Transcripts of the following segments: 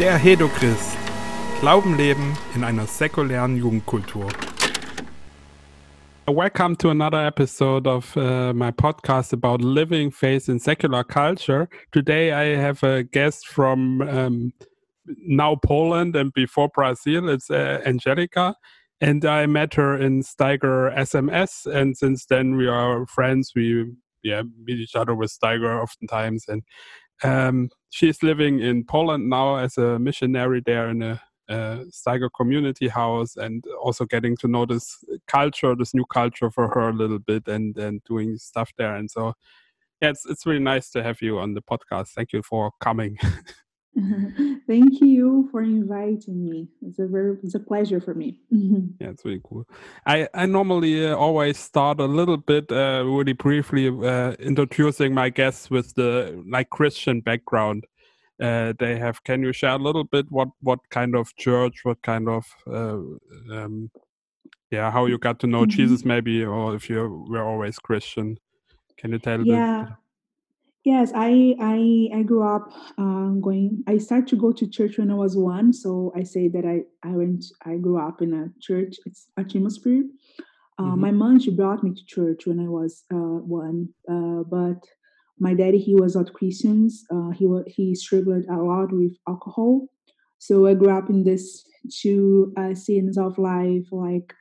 Der Hedochrist. Glauben leben in einer säkulären Jugendkultur. Welcome to another episode of uh, my podcast about living faith in secular culture. Today I have a guest from um, now Poland and before Brazil. It's uh, Angelica. And I met her in Steiger SMS. And since then we are friends. We yeah, meet each other with Steiger oftentimes. And um, she's living in Poland now as a missionary there in a, a Steiger community house and also getting to know this culture, this new culture for her a little bit and, and doing stuff there. And so, yeah, it's, it's really nice to have you on the podcast. Thank you for coming. Thank you for inviting me. It's a very it's a pleasure for me. yeah, it's really cool. I I normally uh, always start a little bit uh, really briefly uh, introducing my guests with the like Christian background uh, they have. Can you share a little bit what what kind of church, what kind of uh, um, yeah, how you got to know mm -hmm. Jesus, maybe, or if you were always Christian? Can you tell? Yeah. Yes, I I I grew up um, going. I started to go to church when I was one, so I say that I I went. I grew up in a church. It's a atmosphere. Uh, mm-hmm. My mom she brought me to church when I was uh, one, uh, but my daddy he was not Christians. Uh, he was he struggled a lot with alcohol, so I grew up in this two uh, scenes of life, like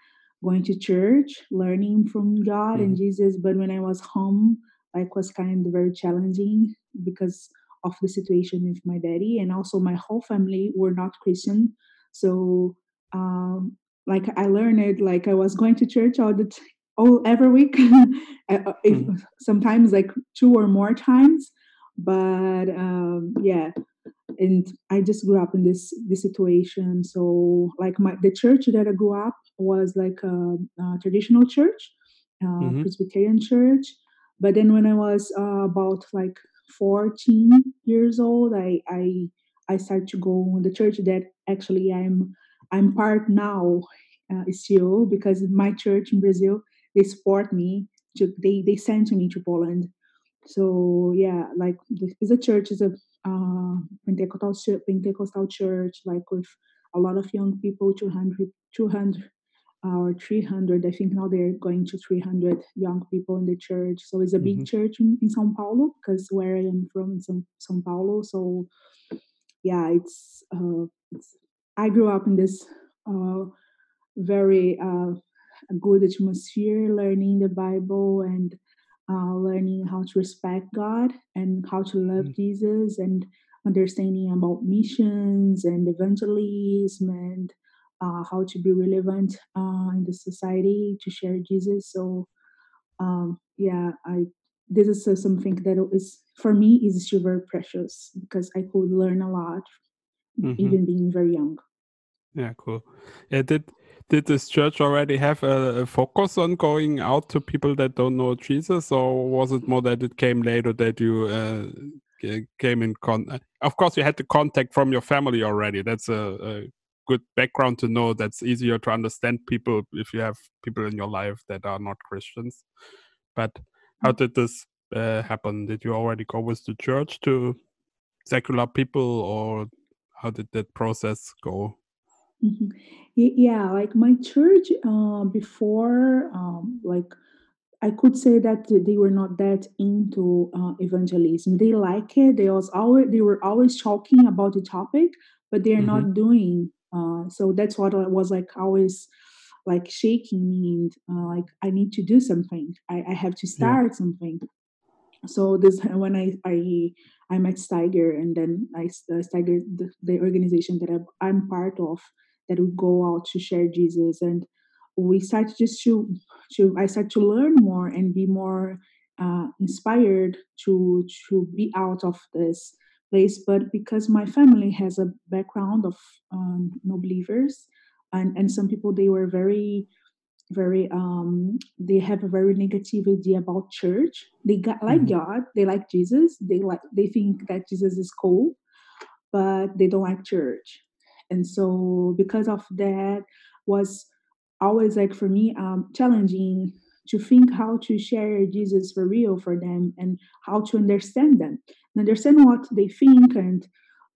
going to church, learning from God mm-hmm. and Jesus. But when I was home like was kind of very challenging because of the situation with my daddy and also my whole family were not christian so um like i learned it like i was going to church all the t- all every week mm-hmm. sometimes like two or more times but um yeah and i just grew up in this this situation so like my the church that i grew up was like a, a traditional church uh, mm-hmm. presbyterian church but then when I was uh, about like 14 years old, I I I started to go in the church that actually I'm I'm part now uh, still because my church in Brazil they support me to they they sent me to Poland. So yeah, like it's a church is a uh, Pentecostal Pentecostal church like with a lot of young people 200 200 or 300 i think now they're going to 300 young people in the church so it's a big mm-hmm. church in, in sao paulo because where i am from is sao paulo so yeah it's, uh, it's i grew up in this uh, very uh, good atmosphere learning the bible and uh, learning how to respect god and how to love mm-hmm. jesus and understanding about missions and evangelism and uh, how to be relevant uh, in the society to share Jesus. So um, yeah, I this is uh, something that is for me is still very precious because I could learn a lot, mm-hmm. even being very young. Yeah, cool. Yeah, did did this church already have a, a, focus on going out to people that don't know Jesus, or was it more that it came later that you uh, came in con? Of course, you had the contact from your family already. That's a, a good background to know that's easier to understand people if you have people in your life that are not Christians. But how mm. did this uh, happen? Did you already go with the church to secular people, or how did that process go? Mm-hmm. Yeah, like my church uh, before, um, like I could say that they were not that into uh, evangelism. They like it. They was always they were always talking about the topic, but they are mm-hmm. not doing uh, so that's what I was like always like shaking me and uh, like I need to do something. I, I have to start yeah. something. So this when I I I met Steiger and then I uh, Steiger the, the organization that I, I'm part of that we go out to share Jesus and we start just to to I start to learn more and be more uh, inspired to to be out of this place but because my family has a background of um, no believers and and some people they were very very um they have a very negative idea about church they got like mm-hmm. god they like jesus they like they think that jesus is cool but they don't like church and so because of that was always like for me um challenging to think how to share Jesus for real for them and how to understand them, and understand what they think and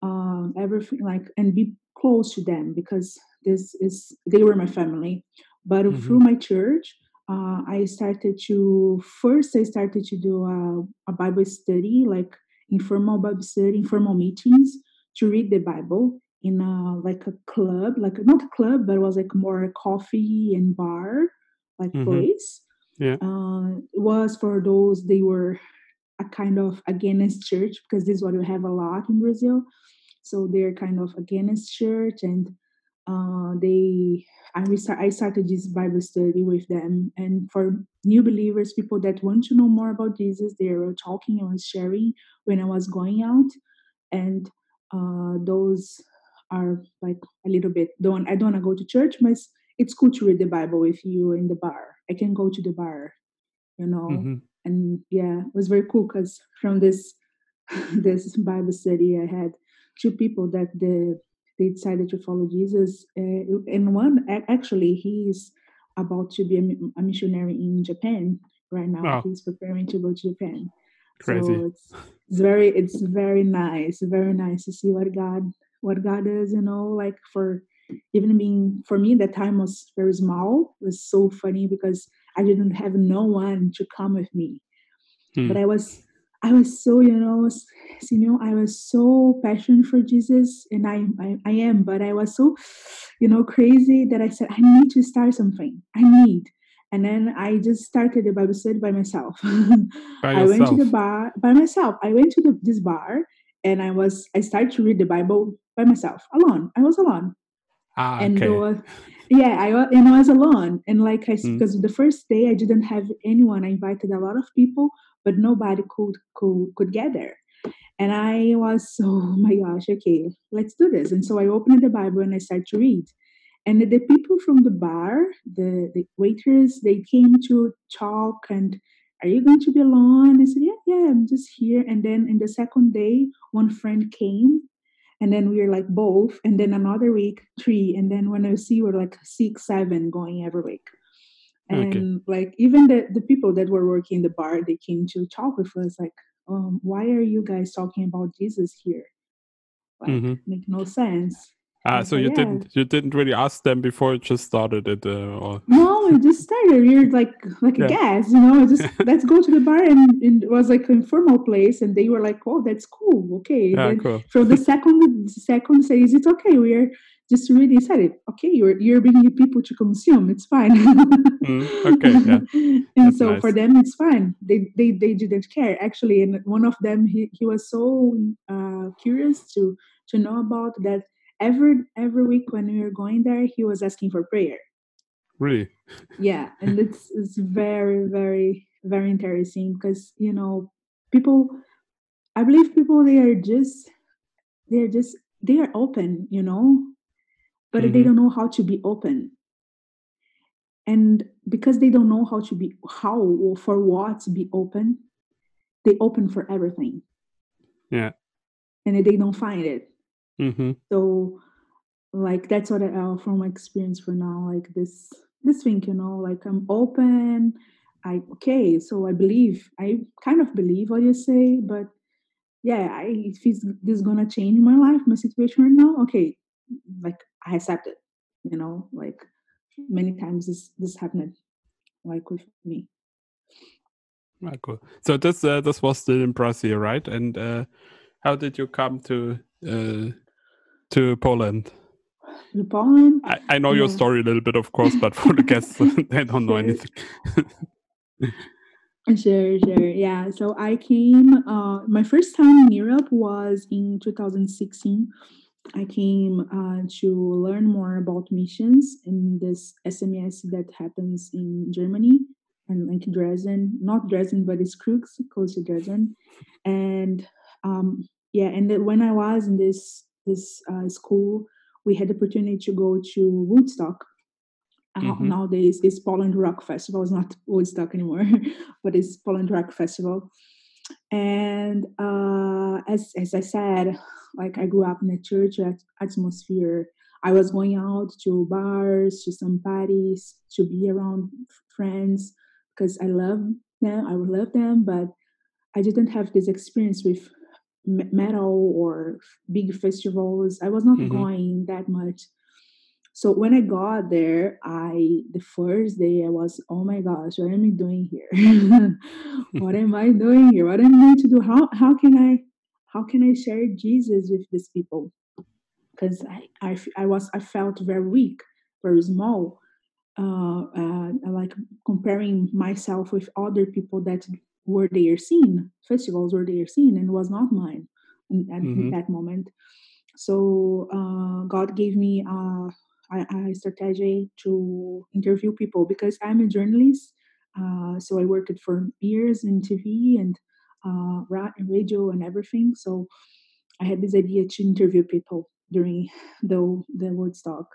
um, everything like and be close to them because this is they were my family. But mm-hmm. through my church, uh, I started to first I started to do a, a Bible study, like informal Bible study, informal meetings to read the Bible in a like a club, like not a club, but it was like more a coffee and bar like mm-hmm. place. Yeah, it was for those they were a kind of against church because this is what we have a lot in Brazil. So they're kind of against church and uh, they I, restart, I started this Bible study with them. And for new believers, people that want to know more about Jesus, they were talking, I was sharing when I was going out. And uh, those are like a little bit don't I don't want to go to church, but it's cool to read the Bible with you in the bar. I can go to the bar, you know. Mm-hmm. And yeah, it was very cool because from this this Bible study, I had two people that the they decided to follow Jesus. Uh, and one actually, he's about to be a, a missionary in Japan right now. He's preparing to go to Japan. Crazy. So it's, it's very it's very nice, very nice to see what God what God is. You know, like for even being for me, that time was very small. It was so funny because I didn't have no one to come with me, hmm. but I was I was so, you know, you know, I was so passionate for Jesus, and I, I, I am, but I was so, you know, crazy that I said I need to start something. I need, and then I just started the Bible study by myself. By I went to the bar by myself. I went to the, this bar, and I was I started to read the Bible by myself, alone. I was alone, ah, and okay. was, yeah, I and I was alone, and like I because mm. the first day I didn't have anyone. I invited a lot of people, but nobody could could could get there. And I was so, oh my gosh, okay, let's do this. And so I opened the Bible and I started to read. And the people from the bar, the, the waiters, they came to talk and are you going to be alone? I said, yeah, yeah, I'm just here. And then in the second day, one friend came and then we were like both. And then another week, three. And then when I see, we're like six, seven going every week and okay. like even the, the people that were working in the bar they came to talk with us like um, why are you guys talking about jesus here like mm-hmm. make no sense Ah, so you yeah. didn't you didn't really ask them before you just started it, uh, or no, we just started. We are like like yeah. a guest, you know. Just let's go to the bar, and, and, it was like an informal place, and they were like, "Oh, that's cool, okay." Yeah, then cool. From the second second say, "Is it okay. We're just really decided, okay, you're you're bringing people to consume. It's fine. mm, okay, yeah. and That's so nice. for them, it's fine. They they they didn't care actually. And one of them, he he was so uh, curious to to know about that. Every every week when we were going there, he was asking for prayer. Really? Yeah, and it's it's very very very interesting because you know people. I believe people they are just they are just they are open you know but mm-hmm. they don't know how to be open and because they don't know how to be how or for what to be open they open for everything yeah and they don't find it mm-hmm. so like that's what i uh, from my experience for now like this this thing you know like i'm open i okay so i believe i kind of believe what you say but yeah i if this is gonna change my life my situation right now okay like I accept it. You know, like many times this this happened, like with me. Ah, cool. So this uh, this was still in Brazil, right? And uh, how did you come to uh, to Poland? To Poland. I, I know yeah. your story a little bit, of course, but for the guests, they don't know anything. Sure, sure. Yeah. So I came, uh, my first time in Europe was in 2016. I came uh, to learn more about missions in this SMS that happens in Germany and like Dresden, not Dresden, but it's Krögis, close to Dresden. And um, yeah, and when I was in this this uh, school, we had the opportunity to go to Woodstock. Uh, mm-hmm. Nowadays, it's Poland Rock Festival. It's not Woodstock anymore, but it's Poland Rock Festival. And uh, as as I said, like I grew up in a church atmosphere. I was going out to bars, to some parties, to be around friends because I love them. I would love them, but I didn't have this experience with metal or big festivals. I was not mm-hmm. going that much. So when I got there, I the first day I was, oh my gosh, what am I doing here? what am I doing here? What am I going to do? How how can I how can I share Jesus with these people? Because I, I I was I felt very weak, very small. Uh, uh, like comparing myself with other people that were there seen festivals were there seen and was not mine at mm-hmm. that moment. So uh, god gave me a, a, strategy to interview people because i'm a journalist uh, so i worked for years in tv and uh, radio and everything. So i had this idea to interview people during the, the woodstock.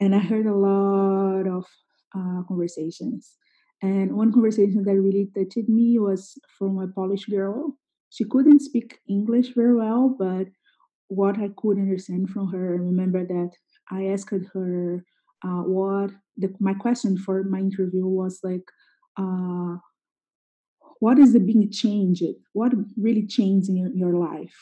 And i heard a lot of uh, conversations and one conversation that really touched me was from a Polish girl. She couldn't speak English very well, but what I could understand from her, I remember that I asked her uh, what the, my question for my interview was like, uh, what is the being changed? What really changed in your, your life?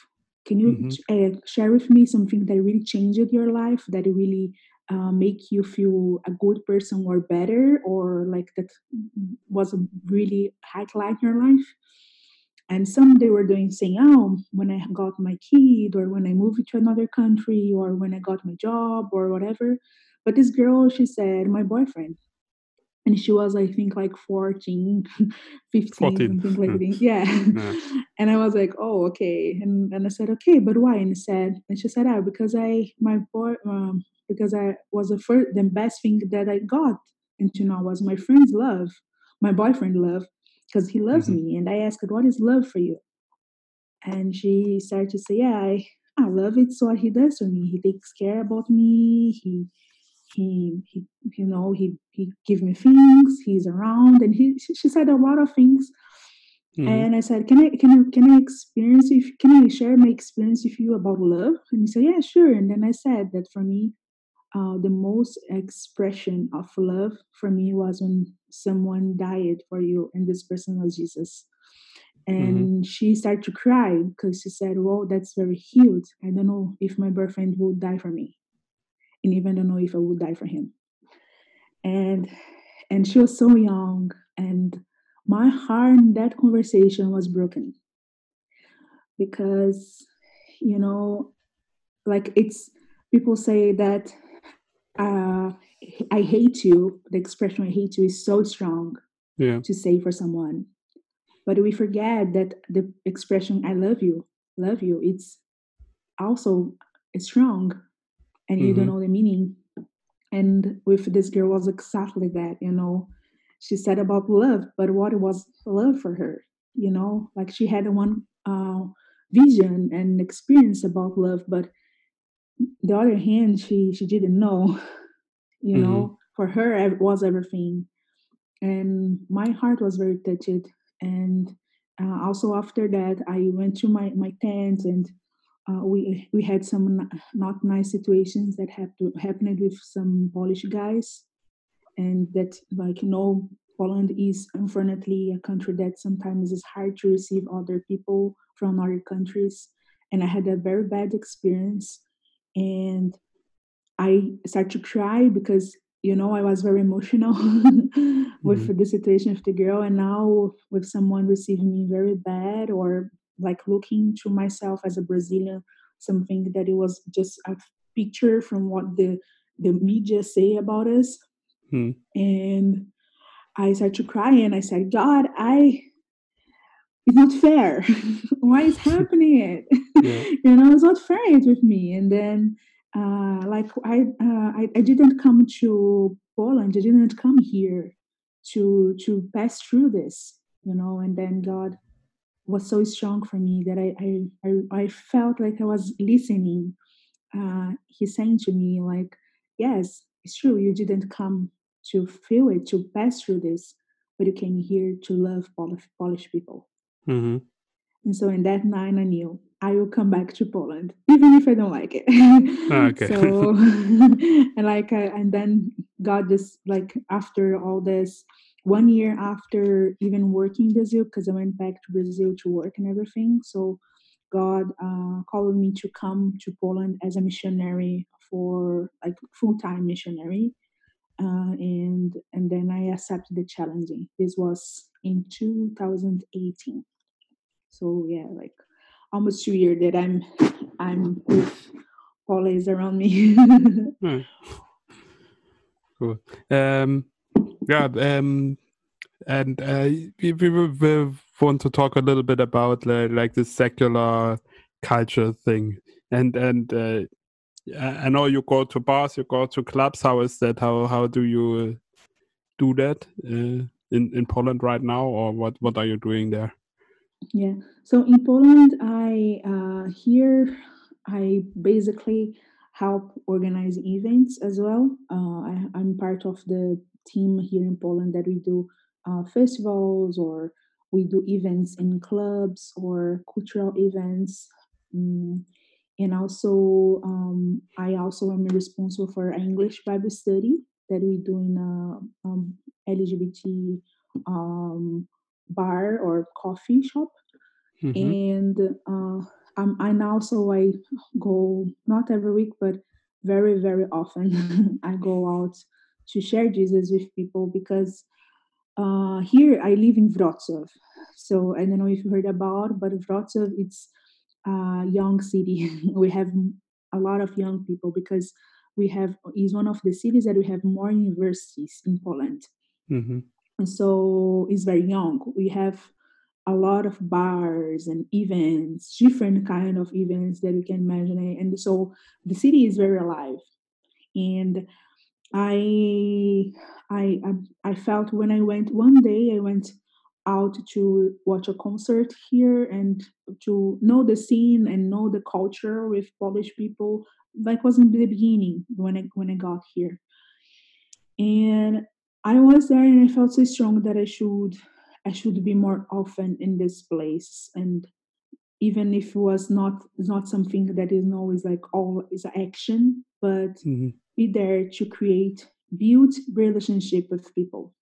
Can you mm-hmm. uh, share with me something that really changed your life, that really uh, make you feel a good person or better or like that was a really highlight in your life? And some they were doing saying oh when i got my kid or when i moved to another country or when i got my job or whatever. But this girl she said my boyfriend and she was i think like 14 15 14. something like that. Yeah. yeah. and i was like oh okay. And, and i said okay but why? And I said and she said ah because i my boy um, because i was the first the best thing that i got into now was my friend's love my boyfriend love because he loves mm-hmm. me. And i asked what is love for you? And she started to say yeah i i love it. So what he does for me. He takes care about me. He he, he you know he he give me things he's around and he she said a lot of things. Mm-hmm. and i said can i can i can i experience if can i share my experience with you about love? And he said yeah sure. And then i said that for me uh, the most expression of love for me was when someone died for you and this person was jesus. And mm-hmm. she started to cry because she said well that's very huge i don't know if my boyfriend will die for me and even don't know if I would die for him. And and she was so young, and my heart in that conversation was broken because you know, like it's people say that uh, I hate you. The expression "I hate you" is so strong yeah. to say for someone, but we forget that the expression "I love you," love you, it's also strong and you mm-hmm. don't know the meaning. And with this girl was exactly that, you know. She said about love, but what was love for her? You know, like she had one uh, vision and experience about love, but the other hand, she she didn't know. You mm-hmm. know, for her it was everything, and my heart was very touched. And uh, also after that, I went to my my tent and uh, we we had some not nice situations that have to, happened with some Polish guys, and that like you know Poland is unfortunately a country that sometimes is hard to receive other people from other countries, and I had a very bad experience, and I started to cry because you know I was very emotional with mm-hmm. the situation of the girl, and now with someone receiving me very bad or like looking to myself as a Brazilian, something that it was just a picture from what the the media say about us. Hmm. And I started to cry and I said, God, I it's not fair. Why is happening it? Yeah. you know, it's not fair with me. And then uh, like I, uh, I I didn't come to Poland. I didn't come here to to pass through this, you know. And then God was so strong for me that I I, I, I felt like I was listening. Uh, he's saying to me like, yes, it's true. You didn't come to feel it, to pass through this, but you came here to love Polish, Polish people. Mm-hmm. And so in that night, I knew I will come back to Poland, even if I don't like it. Ah, okay. so, and like, uh, and then God just like after all this, one year after even working Brazil, because I went back to Brazil to work and everything. So God uh, called me to come to Poland as a missionary for like full time missionary, uh, and and then I accepted the challenging. This was in 2018. So yeah, like almost two years that I'm I'm with Paula's around me. hmm. Cool. Um, yeah. Um, and uh, we, we, we, want to talk a little bit about uh, like the secular culture thing and and uh, I know you go to bars, you go to clubs. How is that? How how do you do that uh, in in Poland right now, or what what are you doing there? Yeah, so in Poland, I uh, here I basically help organize events as well. Uh, I, I'm part of the team here in Poland that we do uh, festivals or we do events in clubs or cultural events. Mm, and also, um, I also am responsible for English Bible study that we do in a um, LGBT um, bar or coffee shop. Mm-hmm. And uh, I'm, and also I go not every week, but very very often. I go out to share Jesus with people because uh, here I live in Wrocław. So I don't know if you heard about, but Wrocław it's a young city. we have a lot of young people because we have is one of the cities that we have more universities in Poland. Mm-hmm. And so it's very young. We have a lot of bars and events, different kind of events that you can imagine. And so the city is very alive. And I, I, I felt when I went one day, I went out to watch a concert here and to know the scene and know the culture with Polish people. like was in the beginning when I when I got here, and I was there and I felt so strong that I should I should be more often in this place and even if it was not not something that is always like all is action but mm-hmm. Be there to create build relationship with people.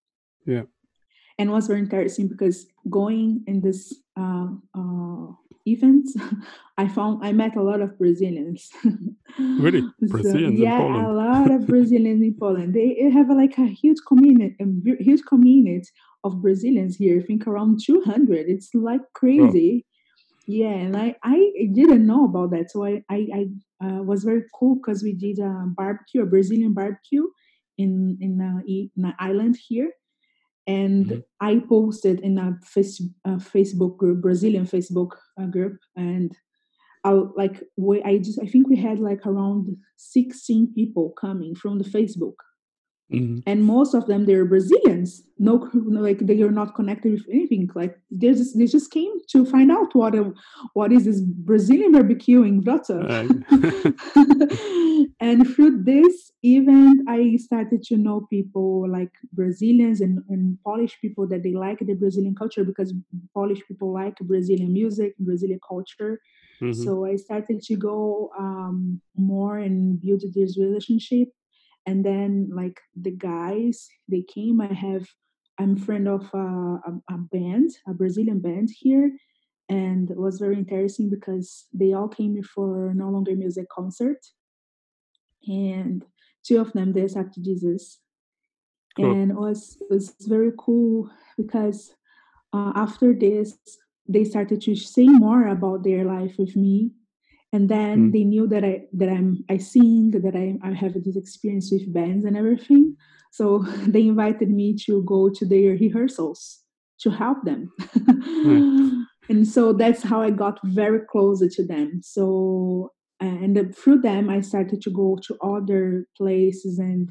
Yeah. And was very interesting because going in this uh, uh, events i found i met a lot of brazilians. Really? Brazilians so, yeah a lot of brazilians in poland. They have like a huge community a huge community of brazilians here. I think around 200 it's like crazy. oh. Yeah and i i didn't know about that so i i, I uh, was very cool because we did a barbecue a brazilian barbecue in in, uh, in an island here and mm-hmm. I posted in a, face, a, Facebook group, Brazilian Facebook uh, group, and I like we, I just I think we had like around sixteen people coming from the Facebook, Mm-hmm. And most of them they're Brazilians. No, like they are not connected with anything. Like they just they just came to find out what a, what is this Brazilian barbecue in Wrocław. and through this event, I started to know people like Brazilians and, and Polish people that they like the Brazilian culture because Polish people like Brazilian music, Brazilian culture. Mm-hmm. So I started to go um, more and build this relationship and then like the guys they came i have i'm friend of a, a, a band a brazilian band here and it was very interesting because they all came for no longer music concert and two of them they accepted jesus cool. and it was it was very cool because uh, after this they started to say more about their life with me and then mm. they knew that i that i'm i sing that i, I have this experience with bands and everything so they invited me to go to their rehearsals to help them mm. and so that's how i got very closer to them so and through them i started to go to other places and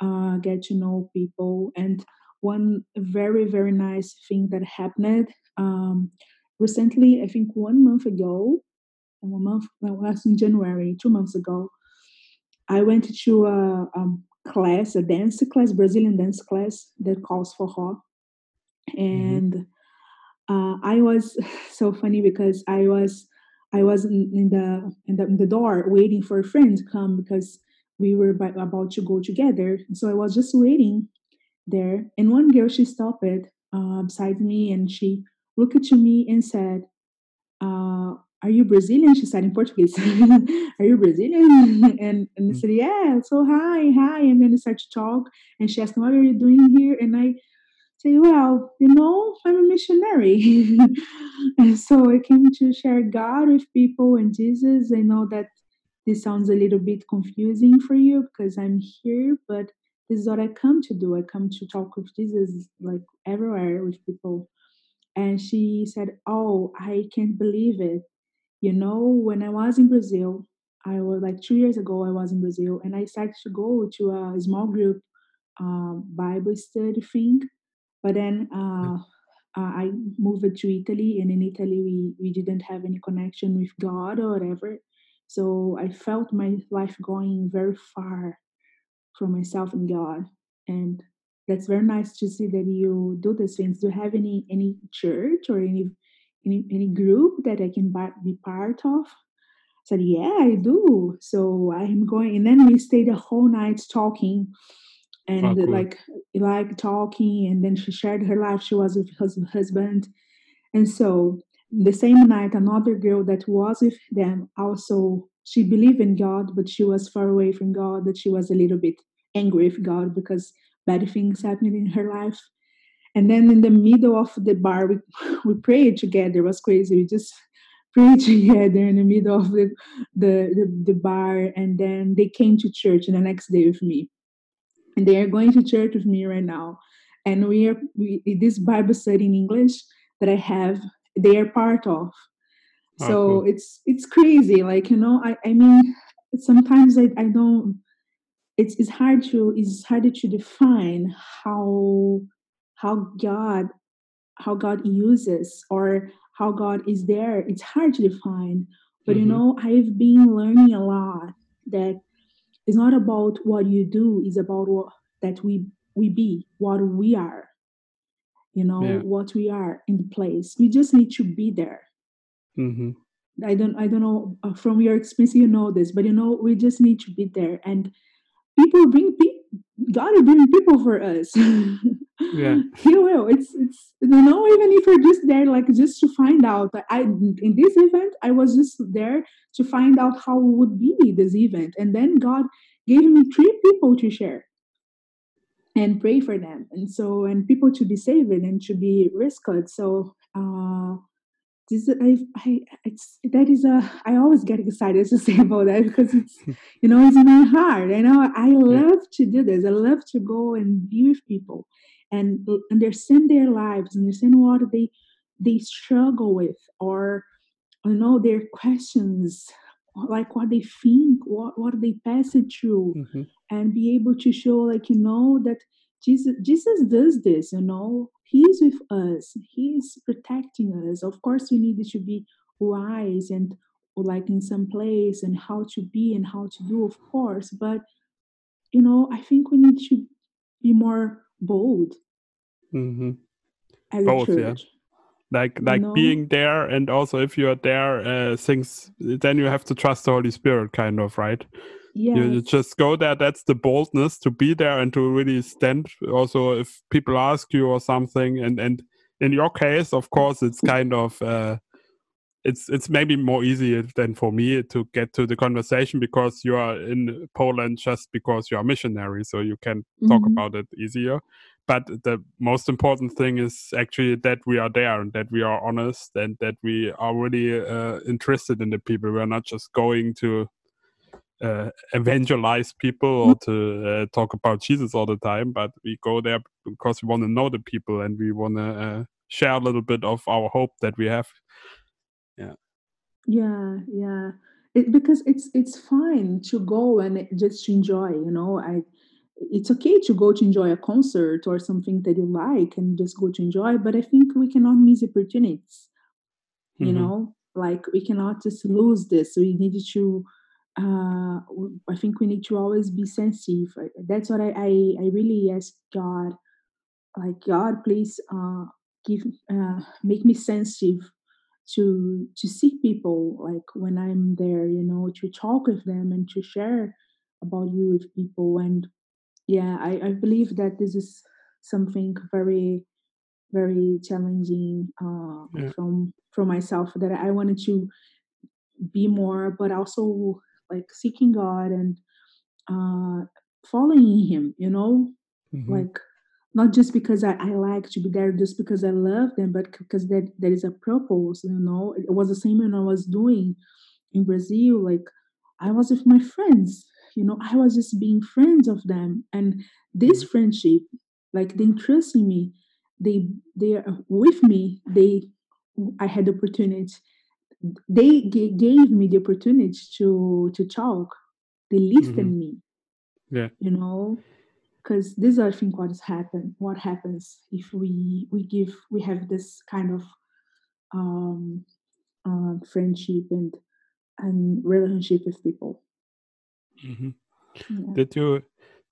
uh, get to know people and one very very nice thing that happened um, recently i think one month ago one month, last in January, two months ago, I went to a, a class, a dance class, Brazilian dance class that calls for rock. Mm-hmm. And mm-hmm. uh, I was so funny because I was I was in, in, the, in the in the door waiting for a friend to come because we were by, about to go together. So I was just waiting there, and one girl she stopped uh, beside me and she looked to me and said, uh, are you Brazilian? She said in Portuguese, are you Brazilian? And, and I mm. said, yeah. So hi, hi. And then we started to talk. And she asked, what are you doing here? And I say, well, you know, I'm a missionary. and so I came to share God with people and Jesus. I know that this sounds a little bit confusing for you because I'm here, but this is what I come to do. I come to talk with Jesus like everywhere with people. And she said, Oh, I can't believe it. You know, when I was in Brazil, I was like two years ago, I was in Brazil and I started to go to a small group uh, Bible study thing. But then uh, uh, I moved to Italy, and in Italy, we, we didn't have any connection with God or whatever. So I felt my life going very far from myself and God. And that's very nice to see that you do these things. Do you have any any church or any any, any group that I can be part of? I said, yeah, I do. So I'm going, and then we stayed the whole night talking, ah, and oh, cool. like like talking. And then she shared her life. She was with her husband, and so the same night, another girl that was with them also she believed in God, but she was far away from God. That she was a little bit angry with God because bad things happened in her life. And then in the middle of the bar, we, we prayed together. It was crazy. We just prayed together in the middle of the, the, the, the bar. And then they came to church the next day with me. And they are going to church with me right now. And we are we, this Bible study in English that I have, they are part of. Oh, so cool. it's it's crazy. Like, you know, I, I mean, sometimes I, I don't it's, it's hard to it's harder to define how how God how God uses or how God is there. It's hard to define. But mm-hmm. you know, I've been learning a lot that it's not about what you do, it's about what that we we be, what we are. You know, yeah. what we are in the place. We just need to be there. Mm-hmm. I don't I don't know uh, from your experience you know this, but you know, we just need to be there. And people bring people God will bring people for us. yeah. He will. It's it's you know, even if you're just there like just to find out. I in this event I was just there to find out how would be this event. And then God gave me three people to share and pray for them. And so and people to be saved and to be rescued. So uh this I, I it's that is a I always get excited to say about that because it's you know it's in my heart. I know I love to do this. I love to go and be with people and understand their lives, understand what they they struggle with, or you know their questions, like what they think, what what they pass it through, mm-hmm. and be able to show like you know that Jesus Jesus does this, you know. He's with us. He's protecting us. Of course, we need to be wise and like in some place and how to be and how to do, of course. But you know, I think we need to be more bold. Mm-hmm. Both, yeah. Like like know? being there, and also if you are there, uh, things then you have to trust the Holy Spirit, kind of, right? Yes. You, you, just go there. That's the boldness to be there and to really stand. Also, if people ask you or something, and and in your case, of course, it's kind of uh, it's it's maybe more easy than for me to get to the conversation because you are in Poland just because you are missionary, so you can talk mm-hmm. about it easier. But the most important thing is actually that we are there and that we are honest and that we are really uh, interested in the people. We're not just going to uh, evangelize people or mm. to uh, talk about Jesus all the time, but we go there because we want to know the people and we want to uh, share a little bit of our hope that we have. Yeah. Yeah, yeah. It, because it's it's fine to go and just to enjoy. You know, I it's okay to go to enjoy a concert or something that you like and just go to enjoy. But I think we cannot miss opportunities. You mm-hmm. know, like we cannot just lose this. We need to uh, I think we need to always be sensitive. That's what I, I, I really ask God, like God, please uh, give uh, make me sensitive to to see people like when I'm there, you know, to talk with them and to share about you with people. And yeah, I, I believe that this is something very very challenging uh, yeah. from from myself that I wanted to be more, but also like seeking God and uh, following Him. You know, mm-hmm. like not just because I, I like to be there, just because I love them, but because there, there is a purpose. You know, it was the same when I was doing in Brazil. Like I was with my friends. You know, I was just being friends of them, and this mm-hmm. friendship, like they trust in me, they they are with me. They I had the opportunity they g- gave me the opportunity to to talk they listened mm-hmm. me yeah you know because these are i think what has happened what happens if we we give we have this kind of um uh, friendship and and relationship with people mm-hmm. yeah. did you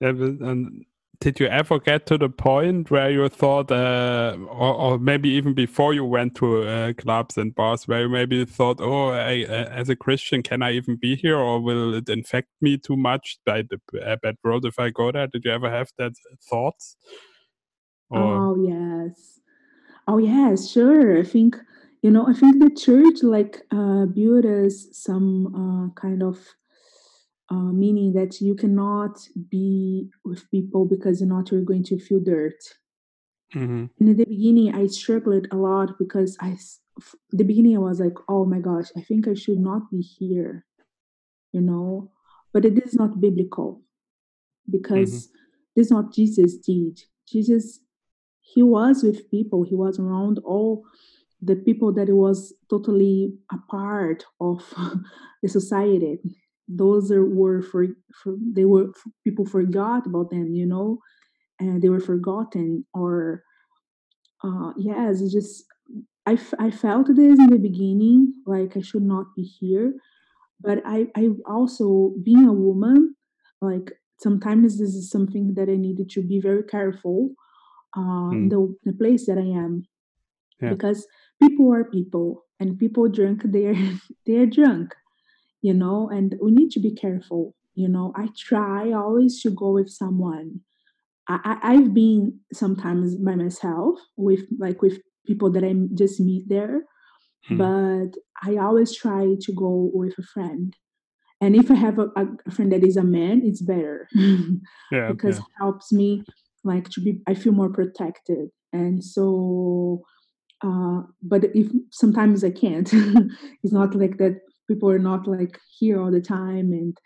have an did you ever get to the point where you thought, uh, or, or, maybe even before you went to uh, clubs and bars, where you maybe thought, oh, I, uh, as a Christian, can I even be here, or will it infect me too much by the uh, bad world if I go there? Did you ever have that thoughts? Or... Oh yes, oh yes, sure. I think you know, I think the church like uh, built us some uh, kind of uh, meaning that you cannot be with people because you're not you're going to feel dirt. Mm-hmm. In the beginning, I struggled a lot because I, the beginning, I was like, oh my gosh, I think I should not be here, you know. But it is not biblical because mm-hmm. this is not Jesus' did. Jesus, he was with people. He was around all the people that was totally a part of the society those are, were for, for they were people forgot about them you know and they were forgotten or uh yes it's just I, f- I felt this in the beginning like i should not be here but i i also being a woman like sometimes this is something that i needed to be very careful uh mm. the, the place that i am yeah. because people are people and people drink they're they're drunk you know, and we need to be careful. You know, I try always to go with someone. I, I, have been sometimes by myself with like with people that I just meet there, hmm. but I always try to go with a friend. And if I have a, a friend that is a man, it's better yeah, because yeah. it helps me like to be. I feel more protected, and so. Uh, but if sometimes I can't, it's not like that people are not like here all the time and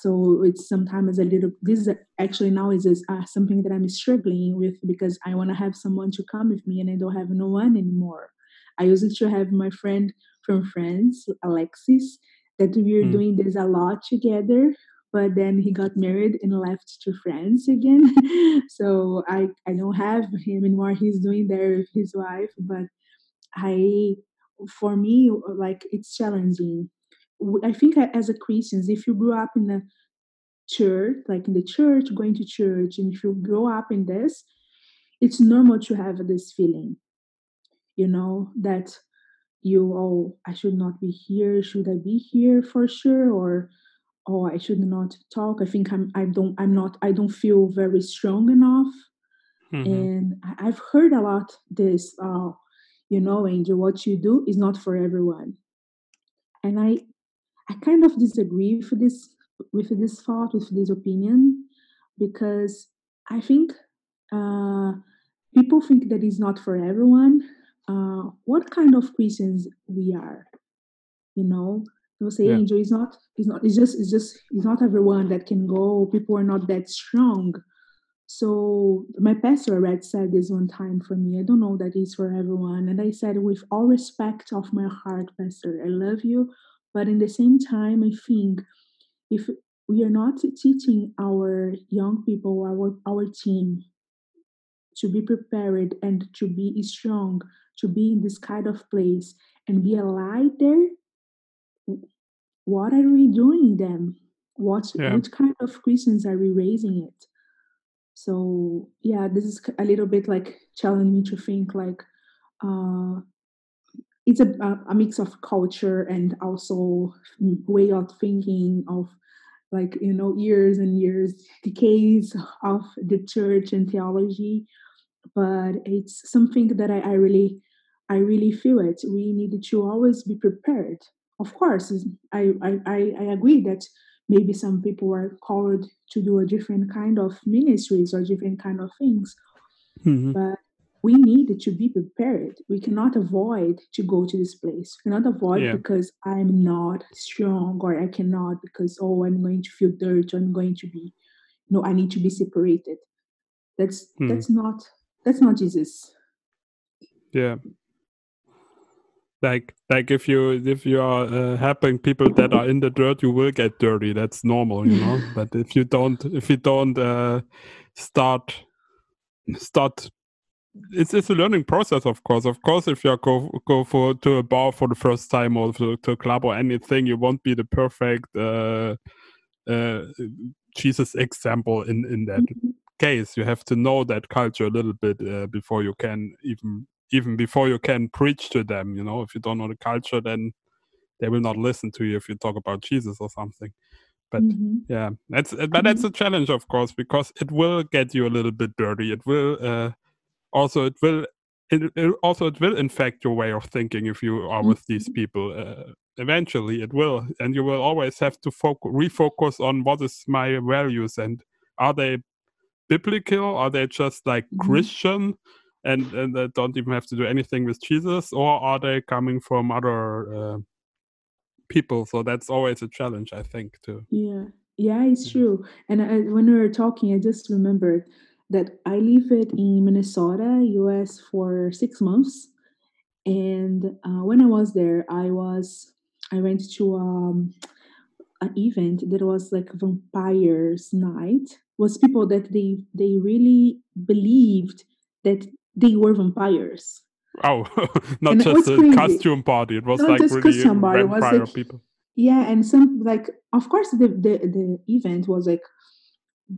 so it's sometimes a little this is actually now is uh, something that i'm struggling with because i want to have someone to come with me and i don't have no one anymore. I used to have my friend from france alexis that we were mm. doing this a lot together but then he got married and left to france again. So i i don't have him anymore. He's doing there with his wife but i for me like it's challenging I think as a Christians, if you grew up in a church, like in the church, going to church, and if you grow up in this, it's normal to have this feeling, you know, that you, oh, I should not be here. Should I be here for sure? Or, oh, I should not talk. I think I'm, I don't, I'm not, I don't feel very strong enough. Mm-hmm. And I've heard a lot this, uh, you know, Angel, what you do is not for everyone. And I I kind of disagree with this with this thought, with this opinion, because I think uh, people think that it's not for everyone. Uh, what kind of Christians we are, you know? People say, yeah. "Angel is not. It's not. It's just. It's just. It's not everyone that can go. People are not that strong." So my pastor Red said this one time for me. I don't know that it's for everyone, and I said, with all respect of my heart, Pastor, I love you, but in the same time, I think if we are not teaching our young people, our, our team, to be prepared and to be strong, to be in this kind of place and be a light there, what are we doing then? What yeah. which kind of Christians are we raising it? So yeah, this is a little bit like challenging me to think like uh, it's a, a mix of culture and also way of thinking of like you know years and years decades of the church and theology but it's something that I, I really i really feel it we needed to always be prepared of course, I, I, I agree that maybe some people are called to do a different kind of ministries or different kind of things. Mm-hmm. But we need to be prepared. We cannot avoid to go to this place. We cannot avoid yeah. because I'm not strong or I cannot because oh I'm going to feel dirt. I'm going to be no, I need to be separated. That's hmm. that's not that's not Jesus. Yeah. Like like if you if you are uh, helping people that are in the dirt, you will get dirty. That's normal, you know. but if you don't if you don't uh, start start it's it's a learning process of course of course if you go go for to a bar for the first time or to, to a club or anything you won't be the perfect uh, uh, jesus example in in that mm-hmm. case you have to know that culture a little bit uh, before you can even even before you can preach to them you know if you don't know the culture then they will not listen to you if you talk about jesus or something but mm-hmm. yeah that's but mm-hmm. that's a challenge of course because it will get you a little bit dirty it will uh, also it will it, it, also it will infect your way of thinking if you are with these mm-hmm. people uh, eventually it will and you will always have to focus refocus on what is my values and are they biblical are they just like mm-hmm. christian and and they don't even have to do anything with jesus or are they coming from other uh, people so that's always a challenge i think too yeah yeah it's mm-hmm. true and I, when we were talking i just remembered that I lived in Minnesota, US for six months. And uh, when I was there, I was I went to um, an event that was like vampires night. Was people that they they really believed that they were vampires. Oh, not and just a crazy. costume party. It was not like really vampire like, people. Yeah, and some like of course the, the the event was like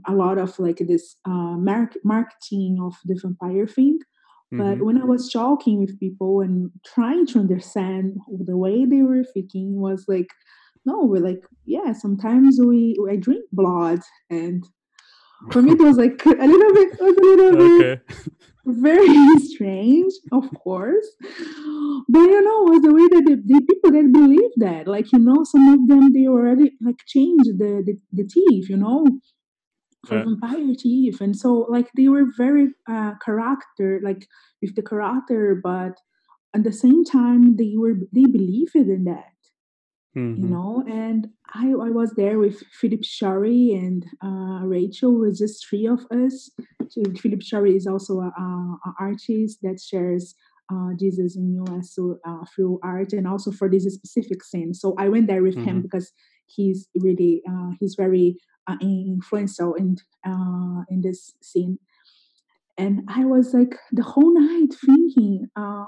a lot of like this uh, marketing of the vampire thing. But mm-hmm. when I was talking with people and trying to understand the way they were thinking was like, no, we're like, yeah, sometimes we I drink blood, and for me it was like a little bit, a little bit very strange, of course. But you know, was the way that the, the, people that believe that, like you know, some of them they already like changed the the, the teeth, you know, for yeah. vampire chief and so like they were very uh character like with the character but at the same time they were they believed in that mm-hmm. you know and i i was there with philip shari and uh rachel was just three of us so philip shari is also a, a, a artist that shares uh, Jesus in US so, uh, through art and also for this specific scene. So I went there with mm-hmm. him because he's really uh, he's very influential in uh, in this scene. And I was like the whole night thinking, uh,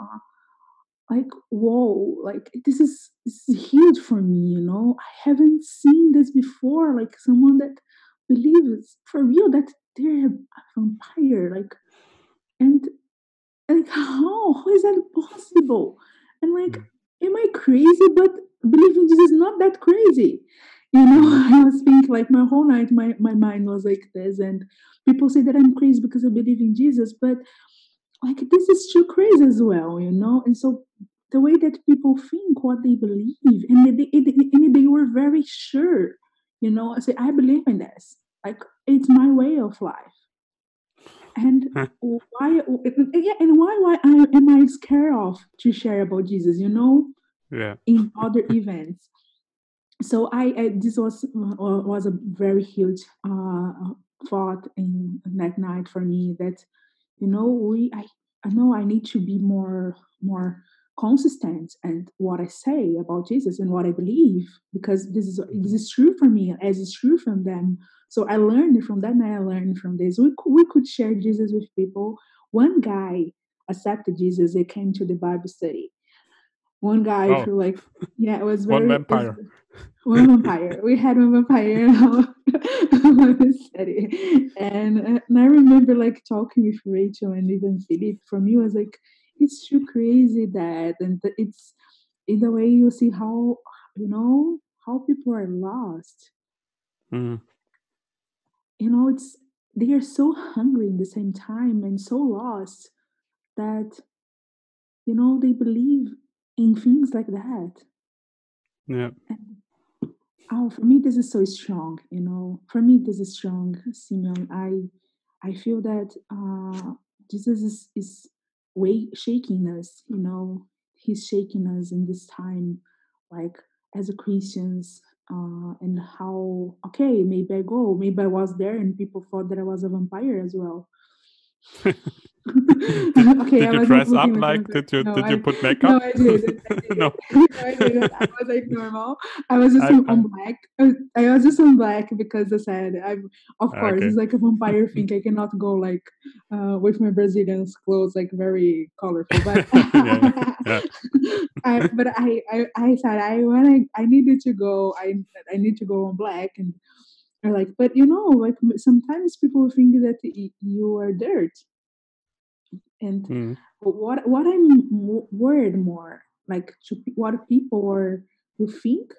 like, whoa, like this is this is huge for me, you know. I haven't seen this before, like someone that believes for real that they're a vampire, like, and like how how is that possible? And like, mm. am I crazy? But believing this is not that crazy you know i was thinking like my whole night my, my mind was like this and people say that i'm crazy because i believe in jesus but like this is too crazy as well you know? And so the way that people think what they believe and they, they, and they were very sure you know? I say i believe in this. Like it's my way of life. And why yeah and why why am i scared of to share about jesus you know? Yeah. In other events so I, I, this was uh, was a very huge uh, thought in that night for me that you know we I, I know I need to be more more consistent and what I say about Jesus and what I believe because this is this is true for me as it's true from them. So I learned from that night. I learned from this. We we could share Jesus with people. One guy accepted Jesus. They came to the Bible study. One guy oh. who like yeah it was very one vampire. Was, one vampire. We had one vampire on the study. And, uh, and I remember like talking with Rachel and even Philip. For me, was like, it's too crazy that, and it's in the way you see how, you know, how people are lost. Mm. You know, it's, they are so hungry in the same time and so lost that, you know, they believe in things like that Yeah. Oh, for me, this is so strong. You know, for me, this is strong, Simeon. I I feel that uh, Jesus is, is way shaking us. You know, He's shaking us in this time, like as a Christians, uh, and how okay, maybe I go, maybe I was there, and people thought that I was a vampire as well. okay, did you dress up like? Did you no, did I, you put makeup? No, I did. I did. no. no, I didn't. I was like normal. I was just I, on black. I was just in black because I said, "I'm of course okay. it's like a vampire thing. I cannot go like uh, with my Brazilian clothes, like very colorful." But yeah, yeah. I, but I, I I said I when I I needed to go. I I need to go on black and. Like, but you know, like sometimes people think that you are dirt and mm. what what I'm worried more, like to what people are who think,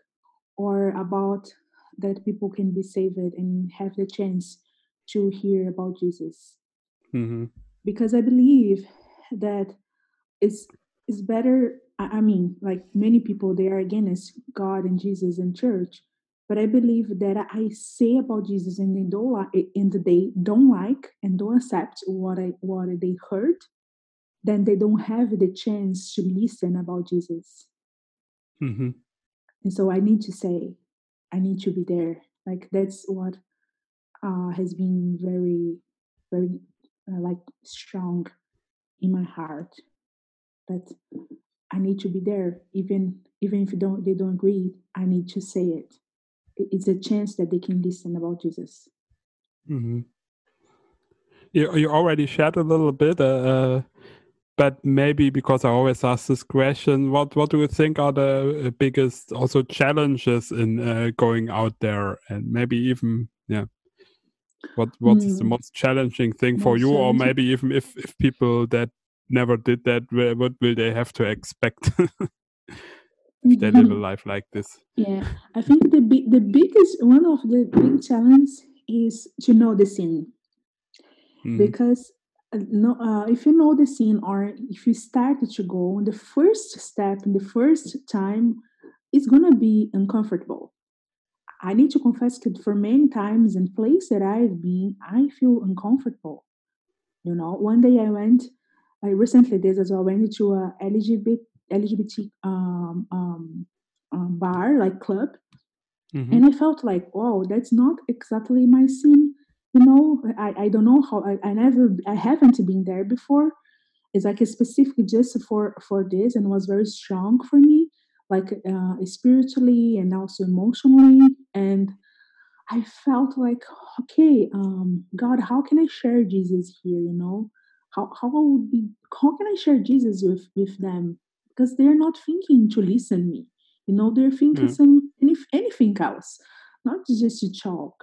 or about that people can be saved and have the chance to hear about Jesus. Mm-hmm. Because I believe that it's it's better. I mean, like many people, they are against God and Jesus and church. But I believe that I say about Jesus and they don't like, and they don't like and don't accept what I what they heard then they don't have the chance to listen about Jesus. Mm-hmm. And so I need to say, I need to be there. Like that's what uh, has been very, very uh, like strong in my heart. That I need to be there, even even if they don't they don't agree. I need to say it. It's a chance that they can listen about Jesus. Mm-hmm. You you already shared a little bit. Uh, uh but maybe because I always ask this question, what what do you think are the uh, biggest also challenges in uh, going out there, and maybe even yeah, what what mm. is the hmm. most challenging thing most for you, or maybe even if if people that never did that, what will they have to expect? if they live a mm-hmm. life like this. Yeah, I think the big, the biggest one of the big challenges is to know the scene, mm. because no, uh, if you know the scene or if you started to go, the first step, the first time, it's gonna be uncomfortable. I need to confess that for many times and places that I've been, I feel uncomfortable. You know, one day I went, I recently did as well, went to a LGBT LGBT um, um, um, bar like club, mm-hmm. and I felt like, wow, that's not exactly my scene you know i, I don't know how I, I never i haven't been there before. It's like a specific just for for this and was very strong for me like uh, spiritually and also emotionally. And i felt like okay um god how can i share jesus here you know? How how would be how can i share jesus with with them? Because they're not thinking to listen me you know they're thinking mm. some any, anything else not just to talk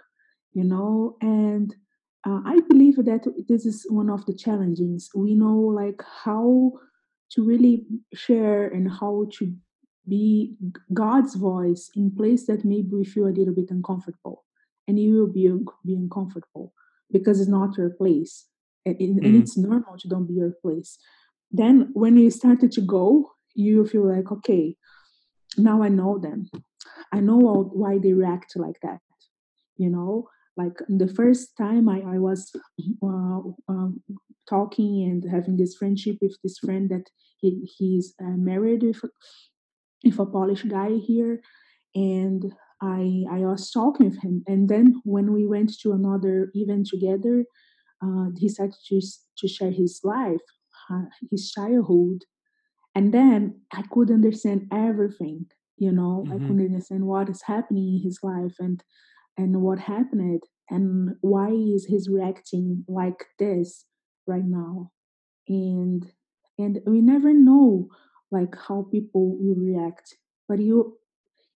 you know and uh, i believe that this is one of the challenges. We know like how to really share and how to be god's voice in place that maybe we feel a little bit uncomfortable and you will be, be uncomfortable because it's not your place and, and mm. it's normal to don't be your place. Then when you started to go you feel like okay now i know them. I know why they react like that you know like the first time I, I was uh, uh, talking and having this friendship with this friend that he, he's uh, married with, with a Polish guy here, and I I was talking with him, and then when we went to another event together, uh, he started to to share his life, uh, his childhood, and then I could understand everything. You know, mm-hmm. I could understand what is happening in his life, and and what happened and why is he reacting like this right now? And and we never know like how people will react but you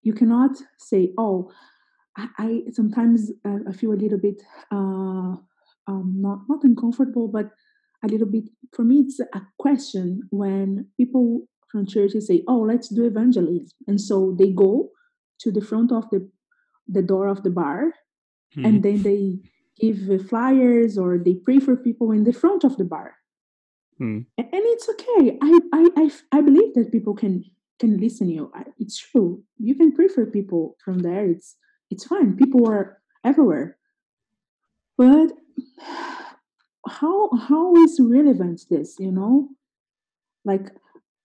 you cannot say oh i, I sometimes uh, i feel a little bit uh um not not uncomfortable but a little bit for me it's a question when people from churches say oh let's do evangelism and so they go to the front of the the door of the bar mm. and then they give flyers or they pray for people in the front of the bar mm. and it's okay I, I i i believe that people can can listen to you. It's true. You can pray for people from there. It's it's fine. People are everywhere. But how how is relevant this, you know? Like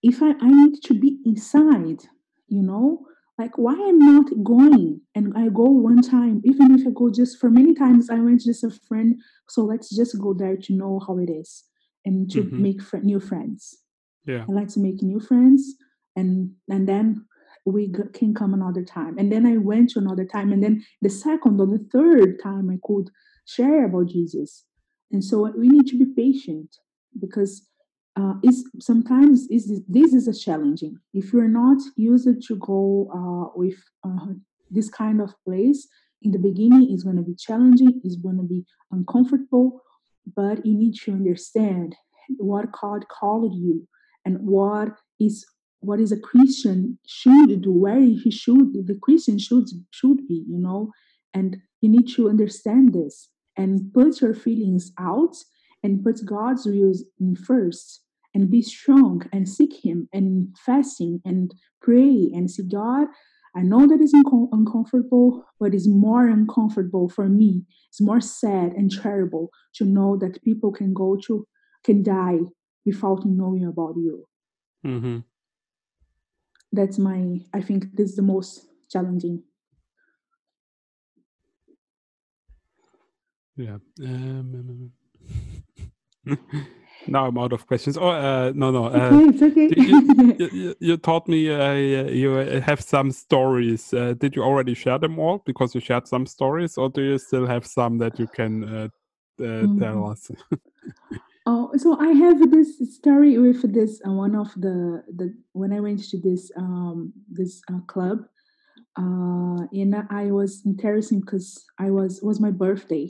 if I, I need to be inside, you know, like why I'm not going and I go one time, even if I go just for many times, I went just a friend. So let's just go there to know how it is and to mm-hmm. make fr- new friends. Yeah. I like to make new friends and and then we g- can come another time. And then I went to another time. And then the second or the third time I could share about Jesus. And so we need to be patient because uh, is sometimes is this, is a challenging. If you're not used to go uh, with uh, this kind of place in the beginning, it's going to be challenging. It's going to be uncomfortable, but you need to understand what God called you and what is what is a Christian should do, where he should the Christian should should be, you know, and you need to understand this and put your feelings out and put God's wills in first and be strong and seek Him and fasting and pray and see God. I know that is unco- uncomfortable, but it's more uncomfortable for me. It's more sad and terrible to know that people can go to, can die without knowing about you. Mm-hmm. That's my, I think this is the most challenging. Yeah. Um, now I'm out of questions. Oh, uh, no, no. Uh, okay, it's okay. you, you, you, taught me uh, you have some stories. Uh, did you already share them all? Because you shared some stories, or do you still have some that you can uh, mm. tell us? oh, so I have this story with this uh, one of the the when I went to this um, this club, uh and I was interesting because I was was my birthday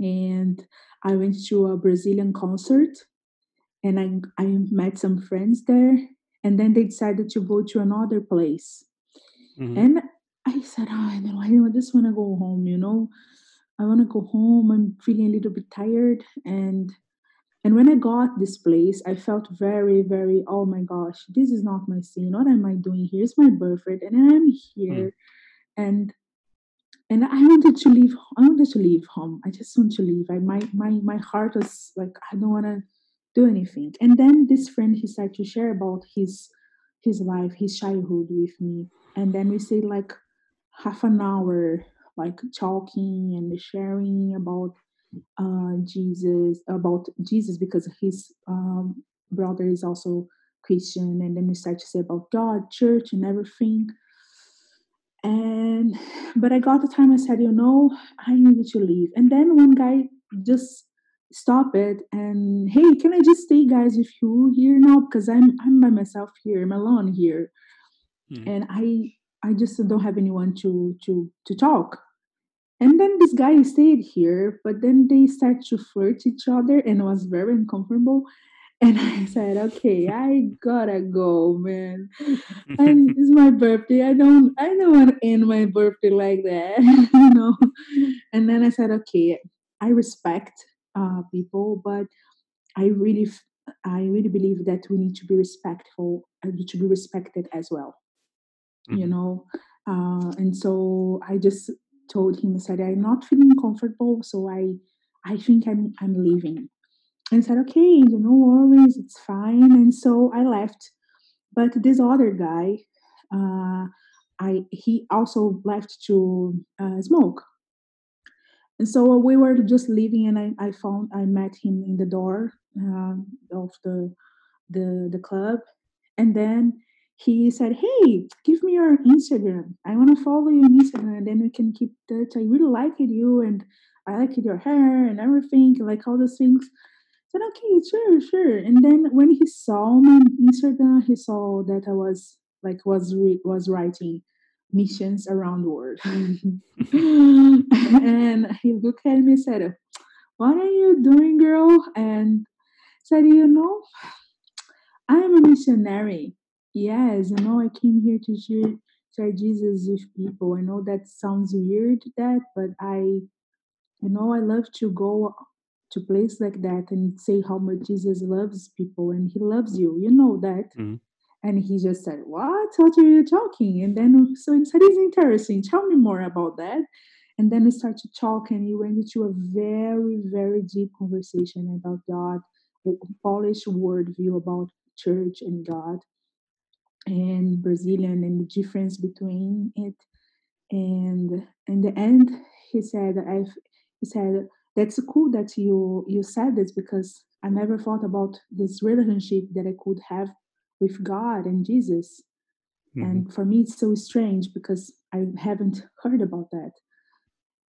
and I went to a Brazilian concert and I, I met some friends there and then they decided to go to another place. Mm-hmm. And I said, oh, know, I just want to go home, you know. I want to go home. I'm feeling a little bit tired and and when I got this place, I felt very, very, oh my gosh, this is not my scene. What am I doing here? It's my birthday, and I'm here. Mm. And and I wanted to leave. I wanted to leave home. I just want to leave. I my my my heart was like I don't want to do anything. And then this friend he started to share about his his life, his childhood with me, and then we stayed like half an hour like talking and sharing about uh, Jesus about Jesus because his um, brother is also Christian, and then we started to say about God, church, and everything and but i got the time i said you know i needed to leave. And then one guy just stopped it and hey can i just stay guys with you here now? Because i'm i'm by myself here i'm alone here. Mm. and i i just don't have anyone to to to talk. And then this guy stayed here but then they start to flirt each other and it was very uncomfortable and I said, okay, I gotta go, man. and it's my birthday. I don't I don't want to end my birthday like that, you know. And then I said, okay, I respect uh, people, but I really I really believe that we need to be respectful and uh, to be respected as well. Mm-hmm. You know. Uh, and so I just told him, I said, I'm not feeling comfortable, so I I think I'm I'm leaving and said, okay, no worries, it's fine. And so I left. But this other guy, uh, I he also left to uh, smoke. And so we were just leaving, and I, I found I met him in the door uh, of the the the club, and then he said, "Hey, give me your Instagram. I want to follow you on Instagram, and then we can keep touch. I really liked you, and I liked your hair and everything, like all those things." Said, okay, sure, sure. And then when he saw my Instagram, he saw that I was like was re- was writing missions around the world. and he looked at me and said, What are you doing, girl? And said, You know, I am a missionary. Yes, you know, I came here to share, share Jesus with people. I know that sounds weird, that, but I, you know, I love to go to place like that and say how much Jesus loves people and he loves you. You know that. Mm-hmm. And he just said, What? What are you talking? And then so he said, It's interesting. Tell me more about that. And then we started to talk, and he went into a very, very deep conversation about God, a Polish worldview about church and God, and Brazilian and the difference between it. And in the end, he said, "I've," he said, "That's cool that you you said this because I never thought about this relationship that I could have with God and Jesus." Mm-hmm. And for me, it's so strange because I haven't heard about that.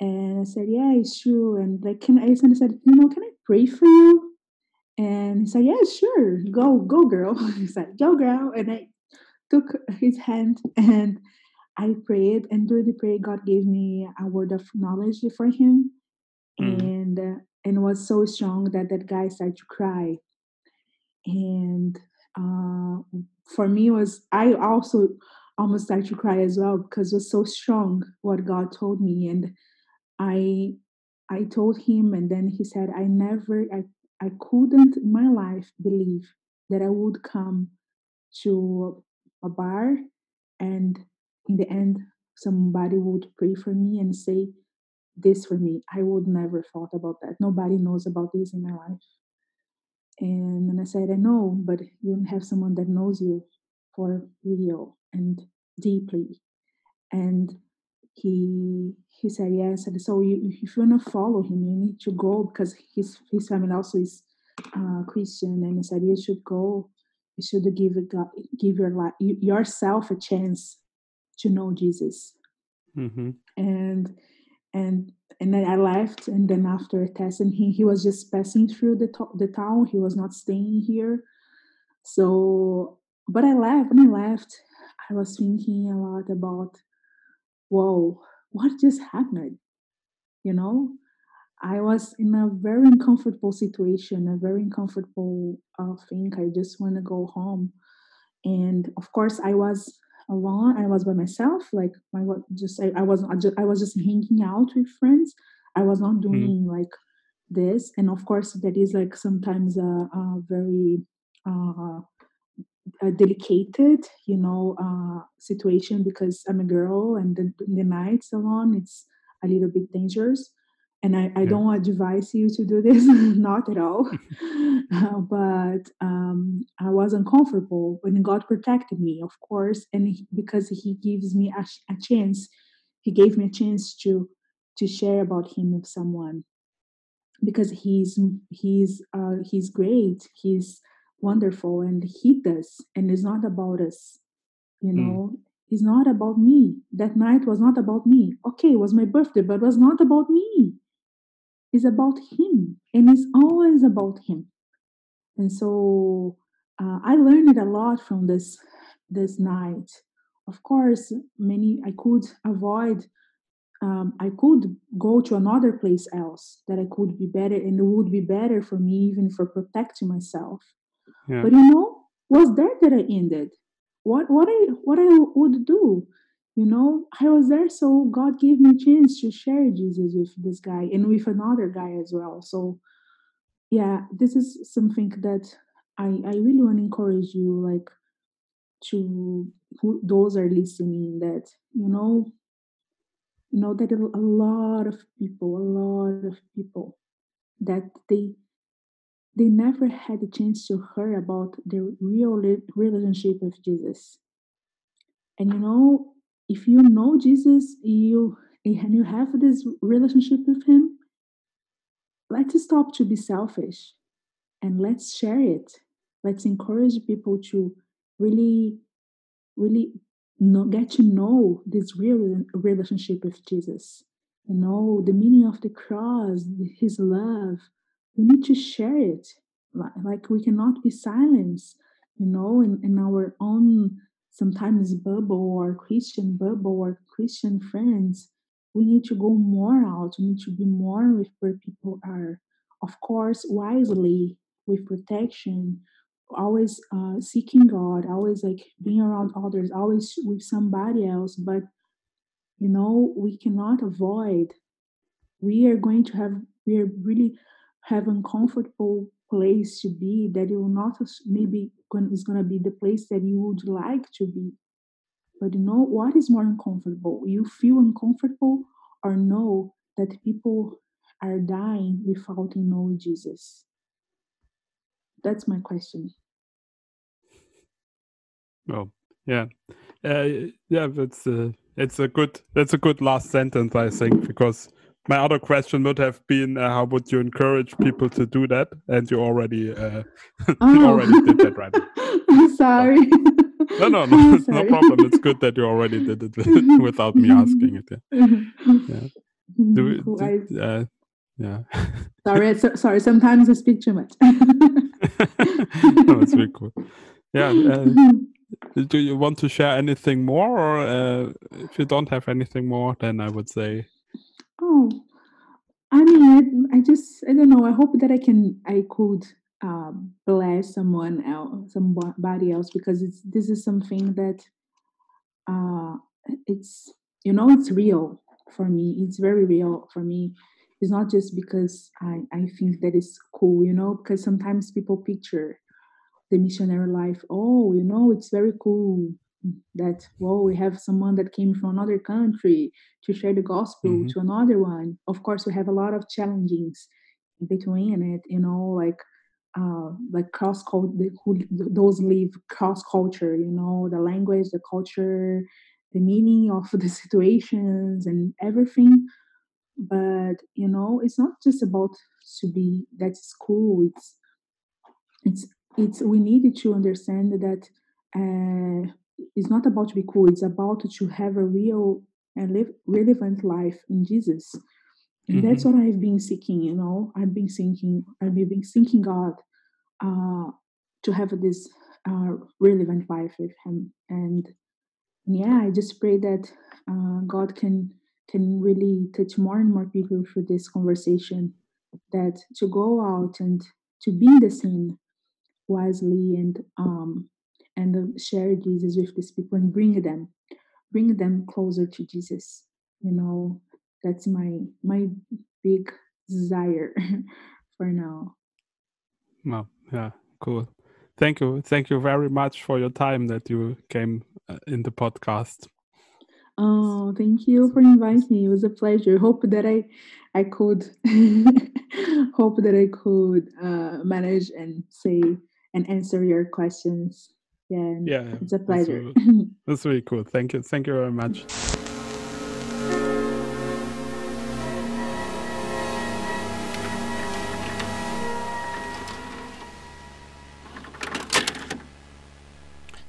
And I said, Yeah, it's true. And like, can I, I said, You know, can I pray for you? And he said, Yeah, sure. Go, go, girl. he said, Go, girl. And I took his hand and I prayed. And during the prayer, God gave me a word of knowledge for him. Mm. And, uh, and was so strong that that guy started to cry. And uh, for me, was I also almost started to cry as well because it was so strong what God told me. And I I told him, and then he said, I never, I, I couldn't in my life believe that I would come to a bar and in the end somebody would pray for me and say this for me. I would never thought about that. Nobody knows about this in my life. And then I said, I know, but you have someone that knows you for real and deeply. And he he said yes and so you, if you want to follow him you need to go because his his family also is uh, christian and he said you should go you should give God, give your life yourself a chance to know jesus mm-hmm. and and and then I left, and then after a testing, he he was just passing through the to- the town. He was not staying here, so. But I left. When I left, I was thinking a lot about whoa, what just happened? You know, I was in a very uncomfortable situation, a very uncomfortable uh, thing. I just want to go home. And of course, I was alone. I was by myself. Like I was just, I, I was, I, just, I was just hanging out with friends. I was not mm-hmm. doing mm. like this. And of course, that is like sometimes a, a very uh, a delicate, you know, uh, situation because I'm a girl and the, the night alone it's a little bit dangerous. And I, I yeah. don't advise you to do this, not at all. uh, but um, I was uncomfortable when God protected me, of course, and he, because He gives me a, a chance, He gave me a chance to to share about Him with someone because He's He's uh, He's great. He's wonderful and he does and it's not about us you hmm. know mm. it's not about me that night was not about me okay it was my birthday but it was not about me it's about him and it's always about him and so uh, i learned a lot from this this night of course many i could avoid um, i could go to another place else that i could be better and it would be better for me even for protecting myself yeah. But you know, was there that I ended. What what I what I would do, you know, I was there, so God gave me chance to share Jesus with this guy and with another guy as well. So yeah, this is something that I I really want to encourage you, like to who those are listening that you know you know that a lot of people a lot of people that they they never had a chance to hear about the real relationship with Jesus. And you know, if you know Jesus, you and you have this relationship with him, let's stop to be selfish and let's share it. Let's encourage people to really, really know, get to know this real relationship with Jesus. You know, the meaning of the cross, his love, we need to share it like we cannot be silenced you know in, in our own sometimes bubble or christian bubble or christian friends. We need to go more out. We need to be more with where people are. Of course wisely with protection always uh, seeking god always like being around others always with somebody else. But you know we cannot avoid. We are going to have we are really have uncomfortable place to be that you not maybe is going to be the place that you would like to be. But you know what is more uncomfortable? You feel uncomfortable or know that people are dying without knowing jesus? That's my question. Well yeah. Uh, yeah that's uh, it's a good that's a good last sentence i think because my other question would have been uh, how would you encourage people to do that? And you already uh, oh. you already did that right? I'm sorry. No no no no problem. It's good that you already did it without me asking it yeah, yeah. Do, do, uh, yeah. Sorry so, sorry sometimes i speak too much. No it's really cool. Yeah uh, do you want to share anything more? Or uh, if you don't have anything more then i would say Oh, I mean, I, I just I don't know. I hope that I can I could uh, bless someone else, somebody else, because it's this is something that uh, it's you know it's real for me. It's very real for me. It's not just because I I think that it's cool, you know, because sometimes people picture the missionary life. Oh, you know, it's very cool that well we have someone that came from another country to share the gospel mm-hmm. to another one. Of course we have a lot of challenges between it you know like uh, like cross culture those live cross culture you know the language the culture the meaning of the situations and everything. But you know it's not just about to be that's cool it's it's it's we needed to understand that uh, it's not about to be cool it's about to have a real and live relevant life in jesus and mm-hmm. that's what i've been seeking you know i've been seeking i've been seeking god uh, to have this uh, relevant life with him and yeah i just pray that uh, god can can really touch more and more people through this conversation that to go out and to be in the scene wisely and um, and share Jesus with these people and bring them, bring them closer to Jesus. You know, that's my my big desire for now. Well, yeah, cool. Thank you, thank you very much for your time that you came uh, in the podcast. Oh, thank you for inviting me. It was a pleasure. Hope that I, I could, hope that I could uh, manage and say and answer your questions yeah, yeah it's a pleasure. That's really, that's really cool. Thank you. Thank you very much.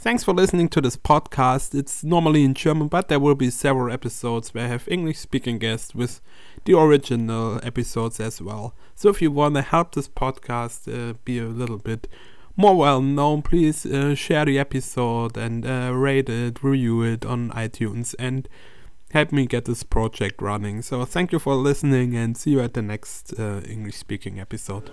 Thanks for listening to this podcast. It's normally in German, but there will be several episodes where I have English speaking guests with the original episodes as well. So if you want to help this podcast uh, be a little bit more well known, please uh, share the episode and uh, rate it, review it on iTunes, and help me get this project running. So, thank you for listening and see you at the next uh, English speaking episode.